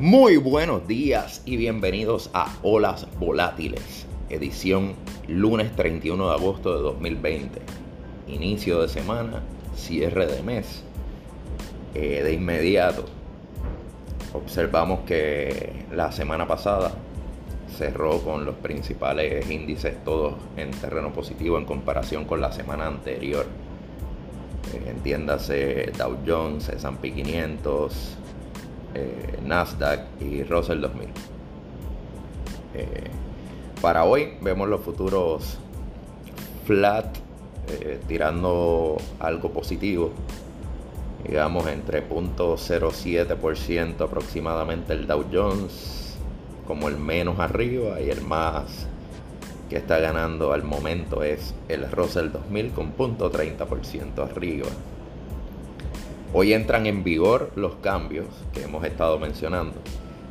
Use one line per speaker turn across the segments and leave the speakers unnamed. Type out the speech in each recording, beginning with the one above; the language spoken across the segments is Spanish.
Muy buenos días y bienvenidos a Olas Volátiles, edición lunes 31 de agosto de 2020. Inicio de semana, cierre de mes. Eh, de inmediato, observamos que la semana pasada cerró con los principales índices todos en terreno positivo en comparación con la semana anterior. Eh, entiéndase Dow Jones, S&P 500, eh, Nasdaq y Russell 2000. Eh, para hoy vemos los futuros flat tirando algo positivo digamos entre 0.07% aproximadamente el Dow Jones como el menos arriba y el más que está ganando al momento es el Russell 2000 con punto 30% arriba. Hoy entran en vigor los cambios que hemos estado mencionando,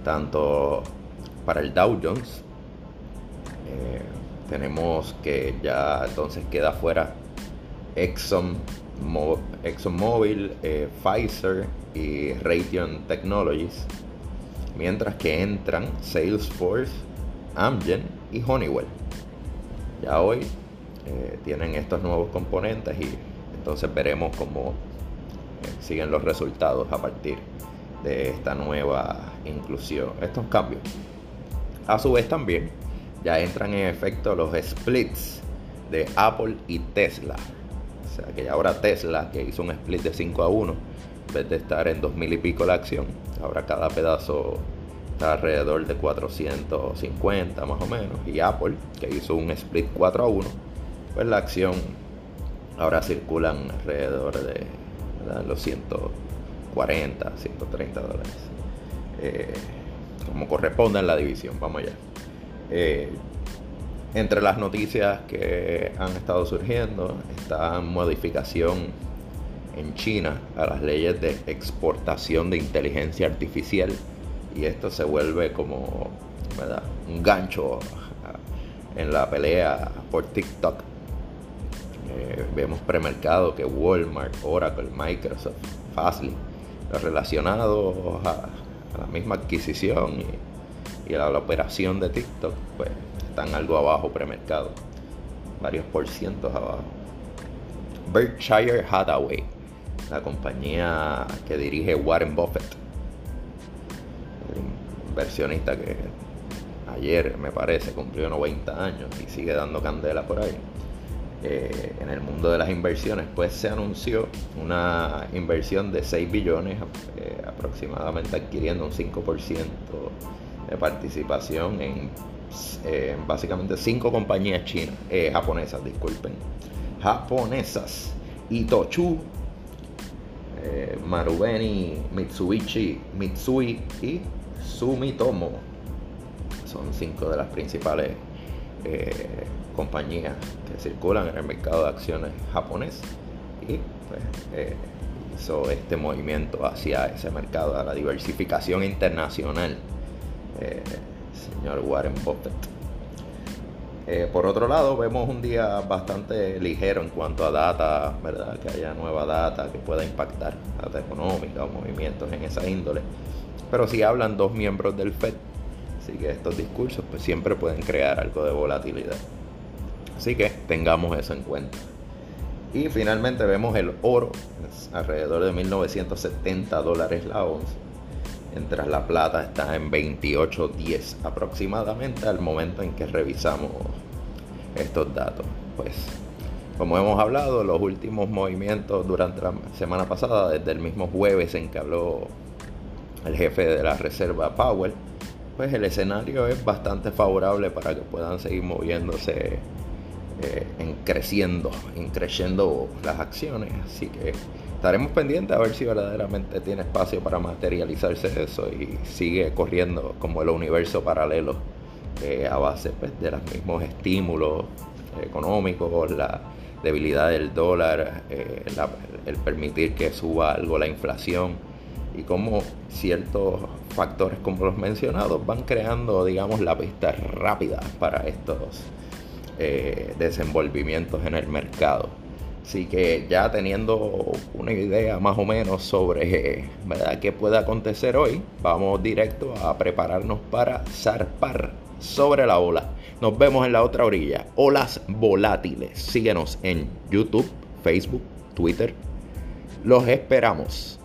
tanto para el Dow Jones, eh, tenemos que ya entonces queda fuera Exxon, ExxonMobil, eh, Pfizer y Raytheon Technologies mientras que entran Salesforce, Amgen y Honeywell. Ya hoy eh, tienen estos nuevos componentes y entonces veremos cómo siguen los resultados a partir de esta nueva inclusión, estos cambios. A su vez también ya entran en efecto los splits de Apple y Tesla. O sea que ahora Tesla, que hizo un split de 5 a 1, en vez de estar en 2000 y pico la acción, ahora cada pedazo está alrededor de 450 más o menos. Y Apple, que hizo un split 4 a 1, pues la acción ahora circulan alrededor de los 140, 130 dólares. Eh, como corresponde en la división, vamos allá. Eh, entre las noticias que han estado surgiendo está modificación en China a las leyes de exportación de inteligencia artificial y esto se vuelve como un gancho en la pelea por TikTok. Eh, vemos premercado que Walmart, Oracle, Microsoft, Fastly, relacionados a, la misma adquisición y, a la, operación de TikTok, pues están algo abajo premercado, varios por cientos abajo. Berkshire Hathaway, la compañía que dirige Warren Buffett, inversionista que ayer me parece cumplió 90 años y sigue dando candela por ahí. Eh, en el mundo de las inversiones, pues se anunció una inversión de 6 billones eh, aproximadamente adquiriendo un 5% de participación en, básicamente 5 compañías chinas, eh, japonesas, disculpen, japonesas, Itochu, Marubeni, Mitsubishi, Mitsui y Sumitomo. Son cinco de las principales eh, compañías que circulan en el mercado de acciones japonés y pues, eh, hizo este movimiento hacia ese mercado, a la diversificación internacional, eh, señor Warren Buffett. por otro lado, vemos un día bastante ligero en cuanto a data, ¿verdad? Que haya nueva data que pueda impactar data económica o movimientos en esa índole. Pero si hablan dos miembros del FED, así que estos discursos pues siempre pueden crear algo de volatilidad. Así que tengamos eso en cuenta. Y finalmente vemos el oro, alrededor de 1970 dólares la onza, mientras la plata está en 28.10 aproximadamente al momento en que revisamos estos datos. Pues como hemos hablado, los últimos movimientos durante la semana pasada, desde el mismo jueves en que habló el jefe de la Reserva Powell, pues el escenario es bastante favorable para que puedan seguir moviéndose eh, en creciendo, en creciendo las acciones. Así que estaremos pendientes a ver si verdaderamente tiene espacio para materializarse eso y sigue corriendo como el universo paralelo eh, a base pues, de los mismos estímulos económicos, la debilidad del dólar, eh, el permitir que suba algo la inflación y cómo ciertos factores como los mencionados van creando, digamos, la pista rápida para estos eh, desenvolvimientos en el mercado. Así que ya teniendo una idea más o menos sobre qué puede acontecer hoy, vamos directo a prepararnos para zarpar sobre la ola. Nos vemos en la otra orilla. Olas volátiles. Síguenos en YouTube, Facebook, Twitter. Los esperamos.